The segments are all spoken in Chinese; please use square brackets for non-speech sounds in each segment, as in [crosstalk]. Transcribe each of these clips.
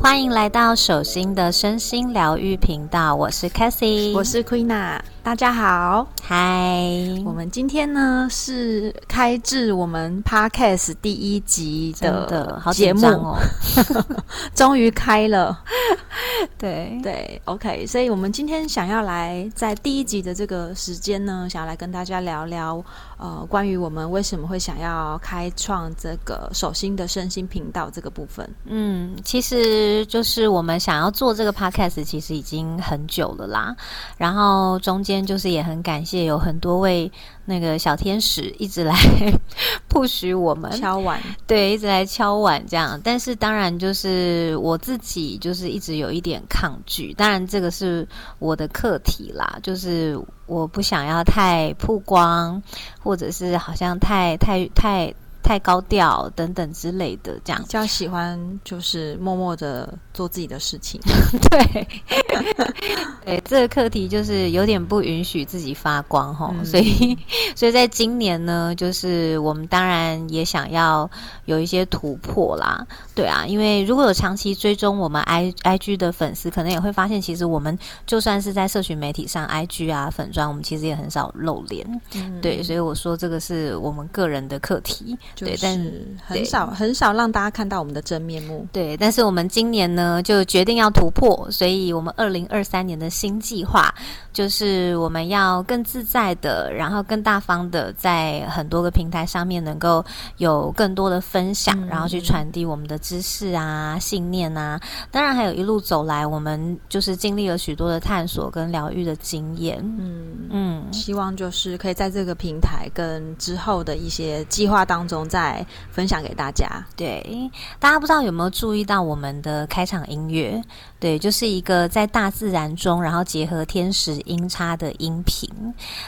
欢迎来到手心的身心疗愈频道，我是 Cassie，我是 Queena，大家好，嗨，我们今天呢是开至我们 Podcast 第一集的节目哦，[laughs] 终于开了，[laughs] 对对，OK，所以我们今天想要来在第一集的这个时间呢，想要来跟大家聊聊。呃，关于我们为什么会想要开创这个手心的身心频道这个部分，嗯，其实就是我们想要做这个 podcast，其实已经很久了啦。然后中间就是也很感谢有很多位。那个小天使一直来 [laughs] 不许我们敲碗，对，一直来敲碗这样。但是当然就是我自己就是一直有一点抗拒，当然这个是我的课题啦，就是我不想要太曝光，或者是好像太太太。太高调等等之类的，这样比较喜欢就是默默的做自己的事情。[laughs] 对，[laughs] 对，这个课题就是有点不允许自己发光哈，所以，所以在今年呢，就是我们当然也想要有一些突破啦。对啊，因为如果有长期追踪我们 i i g 的粉丝，可能也会发现，其实我们就算是在社群媒体上 i g 啊粉砖，我们其实也很少露脸。对，所以我说这个是我们个人的课题。对，但很少很少让大家看到我们的真面目。对，但是我们今年呢，就决定要突破，所以我们二零二三年的新计划就是我们要更自在的，然后更大方的，在很多个平台上面能够有更多的分享，然后去传递我们的知识啊、信念啊。当然，还有一路走来，我们就是经历了许多的探索跟疗愈的经验。嗯嗯，希望就是可以在这个平台跟之后的一些计划当中。再分享给大家。对，大家不知道有没有注意到我们的开场音乐？对，就是一个在大自然中，然后结合天时音叉的音频。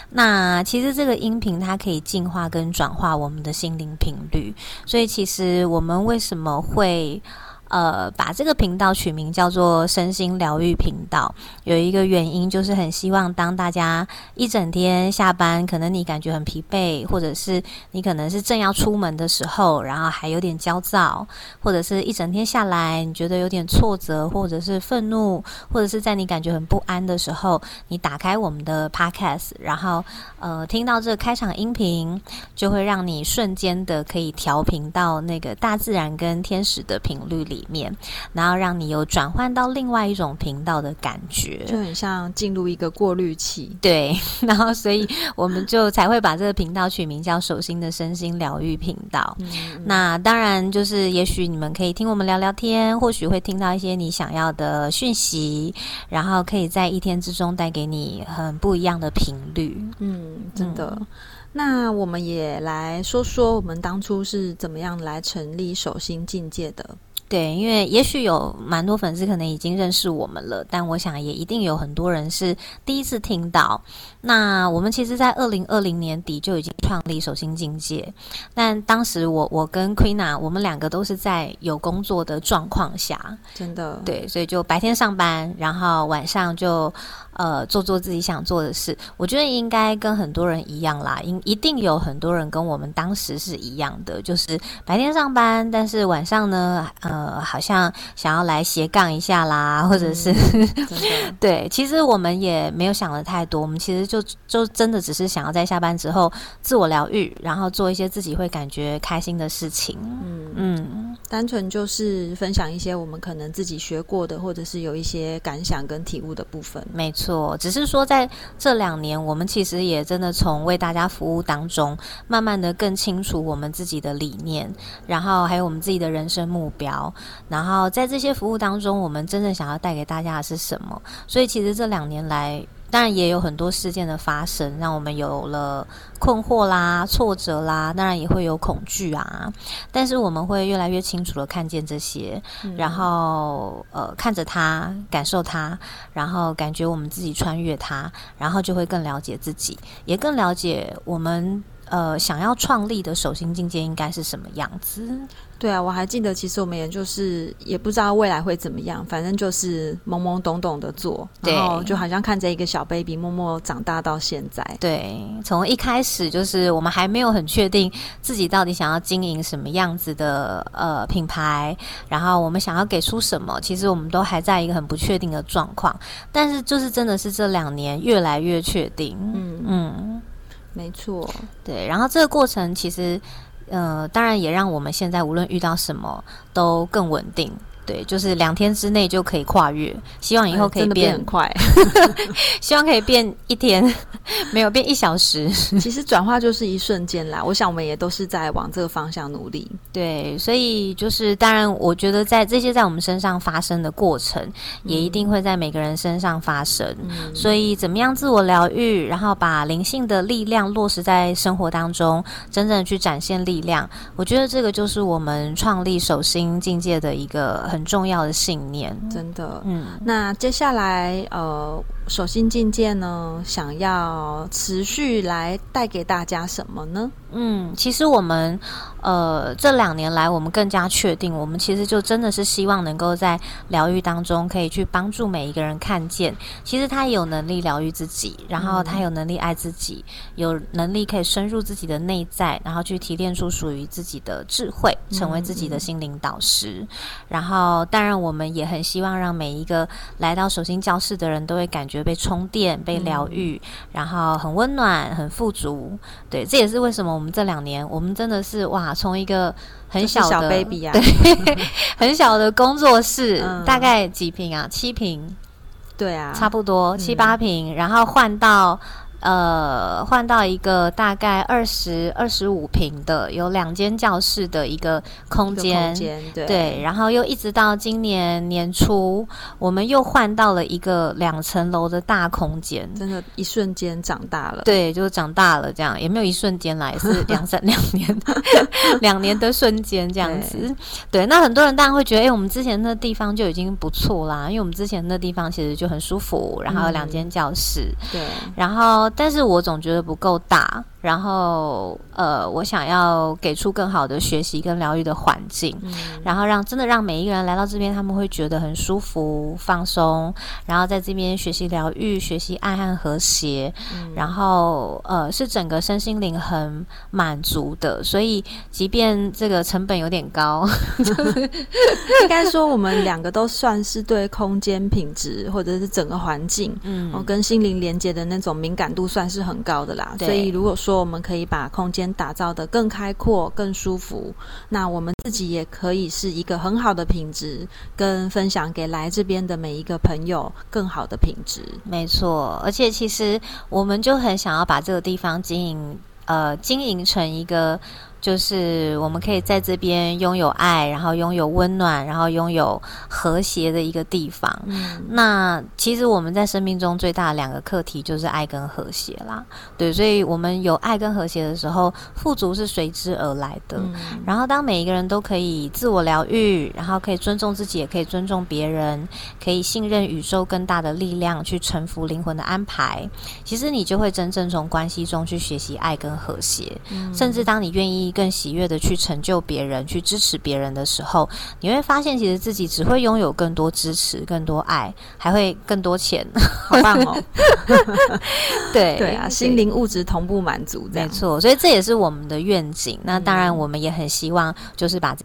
那其实这个音频它可以净化跟转化我们的心灵频率。所以其实我们为什么会？呃，把这个频道取名叫做“身心疗愈频道”，有一个原因就是很希望当大家一整天下班，可能你感觉很疲惫，或者是你可能是正要出门的时候，然后还有点焦躁，或者是一整天下来你觉得有点挫折，或者是愤怒，或者是在你感觉很不安的时候，你打开我们的 Podcast，然后呃听到这个开场音频，就会让你瞬间的可以调频到那个大自然跟天使的频率里。里面，然后让你有转换到另外一种频道的感觉，就很像进入一个过滤器。对，[laughs] 然后所以我们就才会把这个频道取名叫“手心的身心疗愈频道”。那当然就是，也许你们可以听我们聊聊天，或许会听到一些你想要的讯息，然后可以在一天之中带给你很不一样的频率。嗯，真的。那我们也来说说，我们当初是怎么样来成立手心境界的。对，因为也许有蛮多粉丝可能已经认识我们了，但我想也一定有很多人是第一次听到。那我们其实，在二零二零年底就已经创立手心境界，但当时我我跟 Queena，我们两个都是在有工作的状况下，真的对，所以就白天上班，然后晚上就。呃，做做自己想做的事，我觉得应该跟很多人一样啦，应一定有很多人跟我们当时是一样的，就是白天上班，但是晚上呢，呃，好像想要来斜杠一下啦，或者是 [laughs] 对，其实我们也没有想的太多，我们其实就就真的只是想要在下班之后自我疗愈，然后做一些自己会感觉开心的事情，嗯。嗯，单纯就是分享一些我们可能自己学过的，或者是有一些感想跟体悟的部分，没错。只是说在这两年，我们其实也真的从为大家服务当中，慢慢的更清楚我们自己的理念，然后还有我们自己的人生目标，然后在这些服务当中，我们真正想要带给大家的是什么？所以其实这两年来。当然也有很多事件的发生，让我们有了困惑啦、挫折啦，当然也会有恐惧啊。但是我们会越来越清楚的看见这些，然后呃看着它，感受它，然后感觉我们自己穿越它，然后就会更了解自己，也更了解我们呃想要创立的手心境界应该是什么样子。对啊，我还记得，其实我们也就是也不知道未来会怎么样，反正就是懵懵懂懂的做，然后就好像看着一个小 baby 默默长大到现在。对，从一开始就是我们还没有很确定自己到底想要经营什么样子的呃品牌，然后我们想要给出什么，其实我们都还在一个很不确定的状况。但是就是真的是这两年越来越确定。嗯嗯，没错。对，然后这个过程其实。呃，当然也让我们现在无论遇到什么都更稳定。对，就是两天之内就可以跨越，希望以后可以变很快，[laughs] 希望可以变一天，没有变一小时。[laughs] 其实转化就是一瞬间啦，我想我们也都是在往这个方向努力。对，所以就是当然，我觉得在这些在我们身上发生的过程，也一定会在每个人身上发生。所以怎么样自我疗愈，然后把灵性的力量落实在生活当中，真正去展现力量，我觉得这个就是我们创立手心境界的一个。很重要的信念，真的。嗯，那接下来，呃，手心境界呢，想要持续来带给大家什么呢？嗯，其实我们。呃，这两年来，我们更加确定，我们其实就真的是希望能够在疗愈当中，可以去帮助每一个人看见，其实他有能力疗愈自己，然后他有能力爱自己，有能力可以深入自己的内在，然后去提炼出属于自己的智慧，成为自己的心灵导师。然后，当然，我们也很希望让每一个来到手心教室的人都会感觉被充电、被疗愈，然后很温暖、很富足。对，这也是为什么我们这两年，我们真的是哇。从一个很小的 baby 啊，对，[laughs] 很小的工作室，大概几平啊？七平，对啊，差不多七八平，然后换到。呃，换到一个大概二十二十五平的，有两间教室的一个空间，对，然后又一直到今年年初，我们又换到了一个两层楼的大空间，真的，一瞬间长大了，对，就长大了，这样也没有一瞬间来，是 [laughs] 两三两年，[laughs] 两年的瞬间这样子，对，那很多人当然会觉得，哎，我们之前那地方就已经不错啦，因为我们之前那地方其实就很舒服，然后有两间教室，对，然后。但是我总觉得不够大。然后，呃，我想要给出更好的学习跟疗愈的环境，然后让真的让每一个人来到这边，他们会觉得很舒服、放松，然后在这边学习疗愈、学习爱和和谐，然后呃，是整个身心灵很满足的。所以，即便这个成本有点高，[laughs] [laughs] 应该说我们两个都算是对空间品质或者是整个环境，嗯，跟心灵连接的那种敏感度算是很高的啦。所以，如果说我们可以把空间打造的更开阔、更舒服。那我们自己也可以是一个很好的品质，跟分享给来这边的每一个朋友更好的品质。没错，而且其实我们就很想要把这个地方经营，呃，经营成一个。就是我们可以在这边拥有爱，然后拥有温暖，然后拥有和谐的一个地方。嗯，那其实我们在生命中最大的两个课题就是爱跟和谐啦。对，所以我们有爱跟和谐的时候，富足是随之而来的。然后当每一个人都可以自我疗愈，然后可以尊重自己，也可以尊重别人，可以信任宇宙更大的力量去臣服灵魂的安排。其实你就会真正从关系中去学习爱跟和谐。甚至当你愿意。更喜悦的去成就别人，去支持别人的时候，你会发现，其实自己只会拥有更多支持、更多爱，还会更多钱，好棒哦！[laughs] 对对啊，心灵物质同步满足，没错。所以这也是我们的愿景。那当然，我们也很希望，就是把这。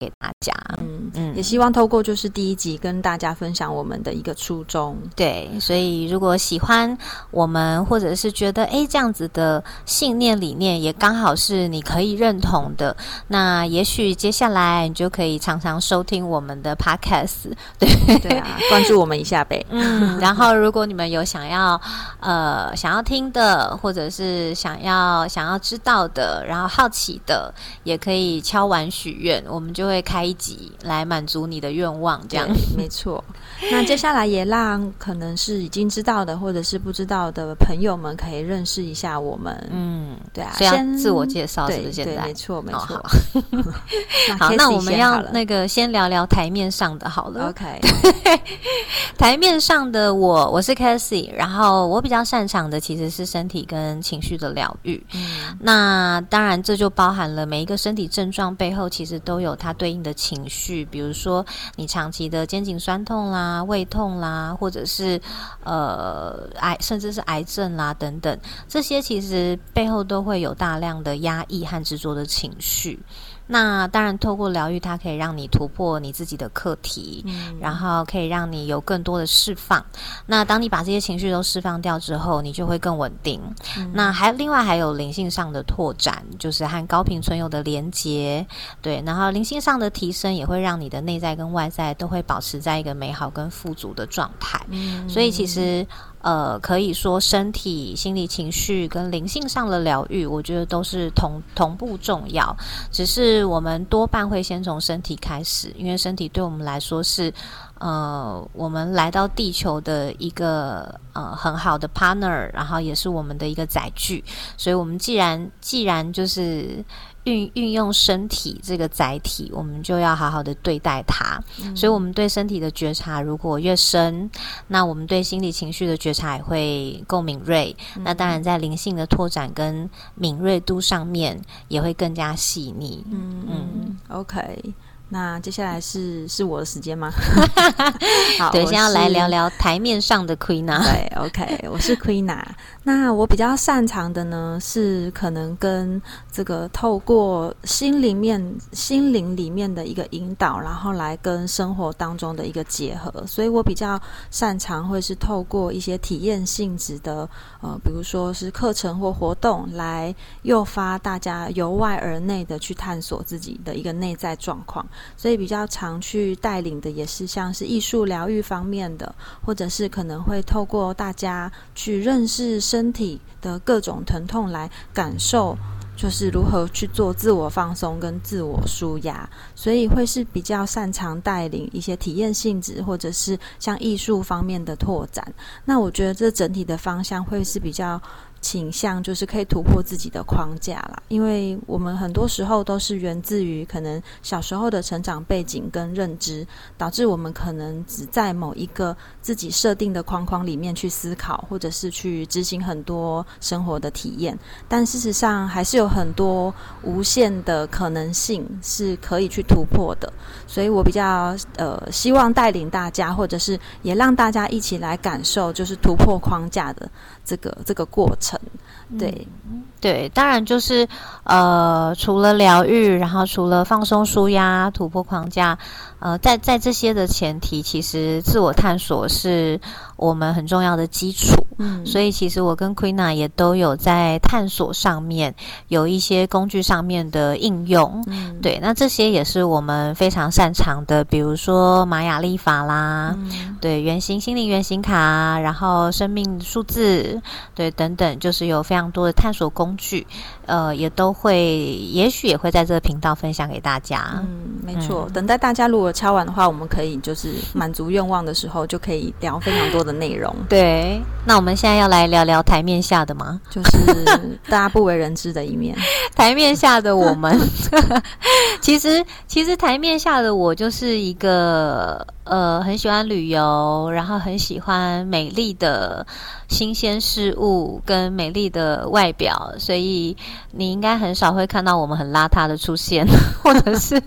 给大家，嗯嗯，也希望透过就是第一集跟大家分享我们的一个初衷。对，所以如果喜欢我们，或者是觉得哎这样子的信念理念也刚好是你可以认同的，那也许接下来你就可以常常收听我们的 podcast。对对啊，关注我们一下呗。嗯，然后如果你们有想要呃想要听的，或者是想要想要知道的，然后好奇的，也可以敲完许愿，我们就。会开一集来满足你的愿望，这样没错。那接下来也让可能是已经知道的或者是不知道的朋友们可以认识一下我们。嗯，对啊，先自我介绍是不是？现在没错，没错。好，[laughs] 那我们要那个先聊聊台面上的好了。OK，[laughs] 台面上的我我是 c a s i e 然后我比较擅长的其实是身体跟情绪的疗愈。嗯，那当然这就包含了每一个身体症状背后其实都有它对应的情绪，比如说你长期的肩颈酸痛啦。胃痛啦，或者是呃癌，甚至是癌症啦等等，这些其实背后都会有大量的压抑和执着的情绪。那当然，透过疗愈，它可以让你突破你自己的课题，然后可以让你有更多的释放。那当你把这些情绪都释放掉之后，你就会更稳定。那还另外还有灵性上的拓展，就是和高频存有的连接，对。然后灵性上的提升，也会让你的内在跟外在都会保持在一个美好跟富足的状态。所以其实。呃，可以说身体、心理、情绪跟灵性上的疗愈，我觉得都是同同步重要。只是我们多半会先从身体开始，因为身体对我们来说是呃，我们来到地球的一个呃很好的 partner，然后也是我们的一个载具。所以，我们既然既然就是。运运用身体这个载体，我们就要好好的对待它。所以，我们对身体的觉察如果越深，那我们对心理情绪的觉察也会够敏锐。那当然，在灵性的拓展跟敏锐度上面，也会更加细腻。嗯嗯，OK。那接下来是是我的时间吗？[laughs] 好，等一下要来聊聊台面上的 Queen 啊。对，OK，我是 Queen 啊。[laughs] 那我比较擅长的呢，是可能跟这个透过心灵面、心灵里面的一个引导，然后来跟生活当中的一个结合。所以我比较擅长会是透过一些体验性质的，呃，比如说是课程或活动，来诱发大家由外而内的去探索自己的一个内在状况。所以比较常去带领的也是像是艺术疗愈方面的，或者是可能会透过大家去认识身体的各种疼痛来感受，就是如何去做自我放松跟自我舒压。所以会是比较擅长带领一些体验性质，或者是像艺术方面的拓展。那我觉得这整体的方向会是比较。倾向就是可以突破自己的框架啦，因为我们很多时候都是源自于可能小时候的成长背景跟认知，导致我们可能只在某一个自己设定的框框里面去思考，或者是去执行很多生活的体验。但事实上，还是有很多无限的可能性是可以去突破的。所以我比较呃希望带领大家，或者是也让大家一起来感受，就是突破框架的。这个这个过程，对对，当然就是呃，除了疗愈，然后除了放松、舒压、突破框架，呃，在在这些的前提，其实自我探索是我们很重要的基础。嗯，所以其实我跟 Queena 也都有在探索上面有一些工具上面的应用。嗯，对，那这些也是我们非常擅长的，比如说玛雅历法啦，对，原型心灵原型卡，然后生命数字。对，等等，就是有非常多的探索工具，呃，也都会，也许也会在这个频道分享给大家。嗯，没错。等待大家如果敲完的话，我们可以就是满足愿望的时候，就可以聊非常多的内容。[laughs] 对，那我们现在要来聊聊台面下的吗？就是大家不为人知的一面。[laughs] 台面下的我们，[laughs] 其实其实台面下的我就是一个呃，很喜欢旅游，然后很喜欢美丽的。新鲜事物跟美丽的外表，所以你应该很少会看到我们很邋遢的出现，或者是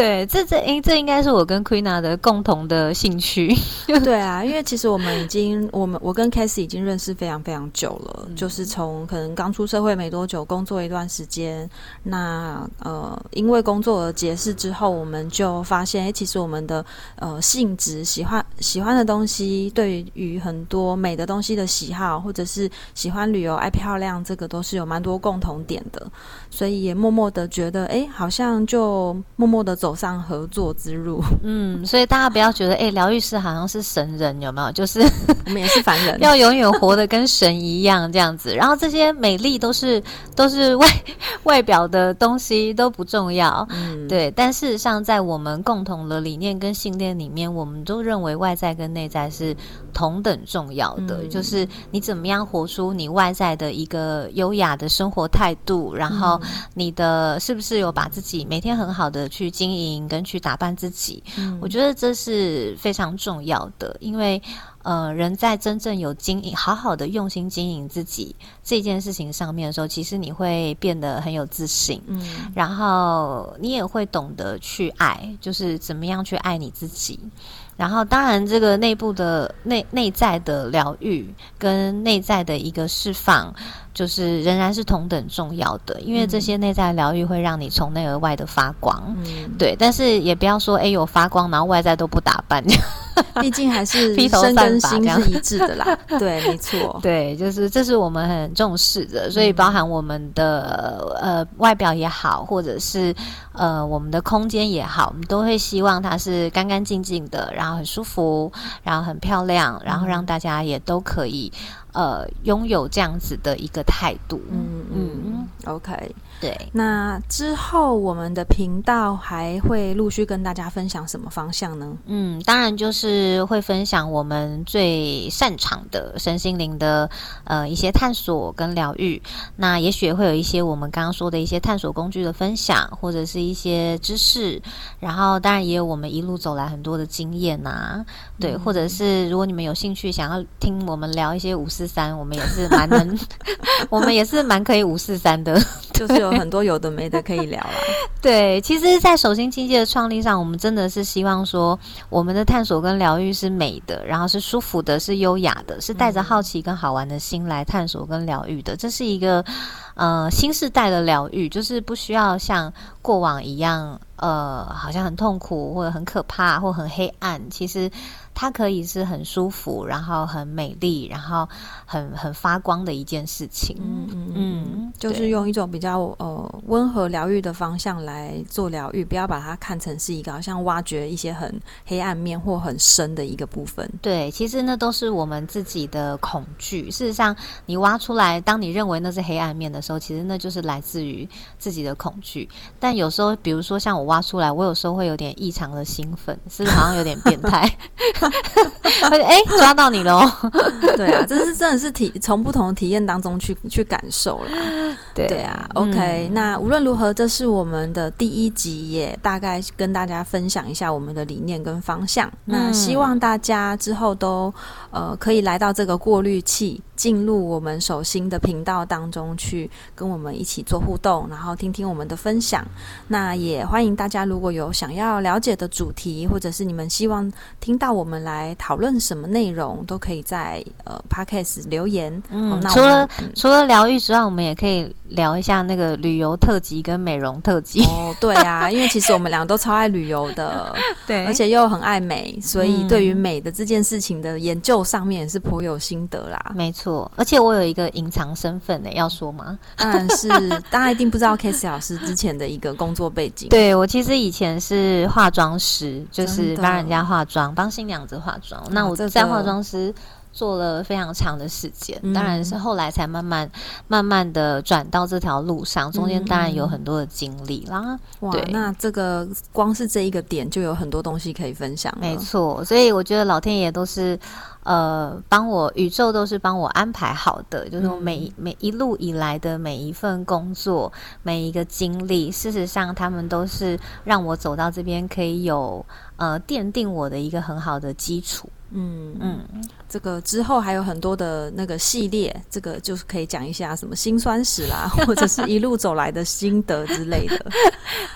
对，这这应这应该是我跟 Queena 的共同的兴趣。[laughs] 对啊，因为其实我们已经，我们我跟 Casey 已经认识非常非常久了，就是从可能刚出社会没多久，工作一段时间，那呃，因为工作而结识之后，我们就发现，哎，其实我们的呃性质、喜欢喜欢的东西，对于很多美的东西的喜好，或者是喜欢旅游、爱漂亮，这个都是有蛮多共同点的，所以也默默的觉得，哎，好像就默默的走上合作之路。嗯，所以大家不要觉得，哎，疗愈师好像是神人，有没有？就是我们也是凡人，[laughs] 要永远活得跟神一样这样子。然后这些美丽都是 [laughs] 都是外外表的东西都不重要，嗯，对。但事实上，在我们共同的理念跟信念里面，我们都认为外在跟内在是同等重要的。就是你怎么样活出你外在的一个优雅的生活态度，然后你的是不是有把自己每天很好的去经营跟去打扮自己？我觉得这是非常重要的，因为。呃，人在真正有经营、好好的用心经营自己这件事情上面的时候，其实你会变得很有自信，嗯，然后你也会懂得去爱，就是怎么样去爱你自己。然后，当然，这个内部的内内在的疗愈跟内在的一个释放，就是仍然是同等重要的，因为这些内在疗愈会让你从内而外的发光，嗯，对。但是也不要说，哎，有发光，然后外在都不打扮。[laughs] 毕竟还是身跟心是一致的啦，[laughs] 对，没错，对，就是这是我们很重视的，所以包含我们的呃外表也好，或者是呃我们的空间也好，我们都会希望它是干干净净的，然后很舒服，然后很漂亮，然后让大家也都可以呃拥有这样子的一个态度，嗯嗯，OK。对，那之后我们的频道还会陆续跟大家分享什么方向呢？嗯，当然就是会分享我们最擅长的身心灵的呃一些探索跟疗愈。那也许会有一些我们刚刚说的一些探索工具的分享，或者是一些知识。然后当然也有我们一路走来很多的经验呐，对，或者是如果你们有兴趣想要听我们聊一些五四三，我们也是蛮能，[laughs] 我们也是蛮可以五四三的，就是有。很多有的没的可以聊了。[laughs] 对，其实，在手心经济的创立上，我们真的是希望说，我们的探索跟疗愈是美的，然后是舒服的，是优雅的，是带着好奇跟好玩的心来探索跟疗愈的。这是一个呃新时代的疗愈，就是不需要像过往一样，呃，好像很痛苦或者很可怕或很黑暗。其实。它可以是很舒服，然后很美丽，然后很很发光的一件事情。嗯嗯嗯，就是用一种比较呃温和疗愈的方向来做疗愈，不要把它看成是一个好像挖掘一些很黑暗面或很深的一个部分。对，其实那都是我们自己的恐惧。事实上，你挖出来，当你认为那是黑暗面的时候，其实那就是来自于自己的恐惧。但有时候，比如说像我挖出来，我有时候会有点异常的兴奋，是不是好像有点变态？[laughs] 哎，抓到你喽！对啊，这是真的是体从不同的体验当中去去感受了。对啊，OK。那无论如何，这是我们的第一集，也大概跟大家分享一下我们的理念跟方向。那希望大家之后都呃可以来到这个过滤器。进入我们手心的频道当中去，跟我们一起做互动，然后听听我们的分享。那也欢迎大家，如果有想要了解的主题，或者是你们希望听到我们来讨论什么内容，都可以在呃 Podcast 留言。嗯，除了除了疗愈之外，我们也可以聊一下那个旅游特辑跟美容特辑。哦，对啊，[laughs] 因为其实我们两个都超爱旅游的，对，而且又很爱美，所以对于美的这件事情的研究上面也是颇有心得啦。没错。而且我有一个隐藏身份呢，要说吗？当然是 [laughs] 大家一定不知道 K C 老师之前的一个工作背景。对我其实以前是化妆师，就是帮人家化妆，帮新娘子化妆。那我在化妆师做了非常长的时间，当然是后来才慢慢慢慢的转到这条路上，中间当然有很多的经历啦。对，那这个光是这一个点就有很多东西可以分享。没错，所以我觉得老天爷都是。呃，帮我宇宙都是帮我安排好的，就是每每一路以来的每一份工作，每一个经历，事实上他们都是让我走到这边可以有呃奠定我的一个很好的基础。嗯嗯，这个之后还有很多的那个系列，这个就是可以讲一下什么辛酸史啦，[laughs] 或者是一路走来的心得之类的。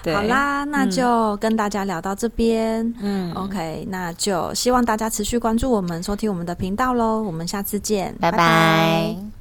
[laughs] 好啦，那就跟大家聊到这边。嗯，OK，那就希望大家持续关注我们，收听我们的频道喽。我们下次见，拜拜。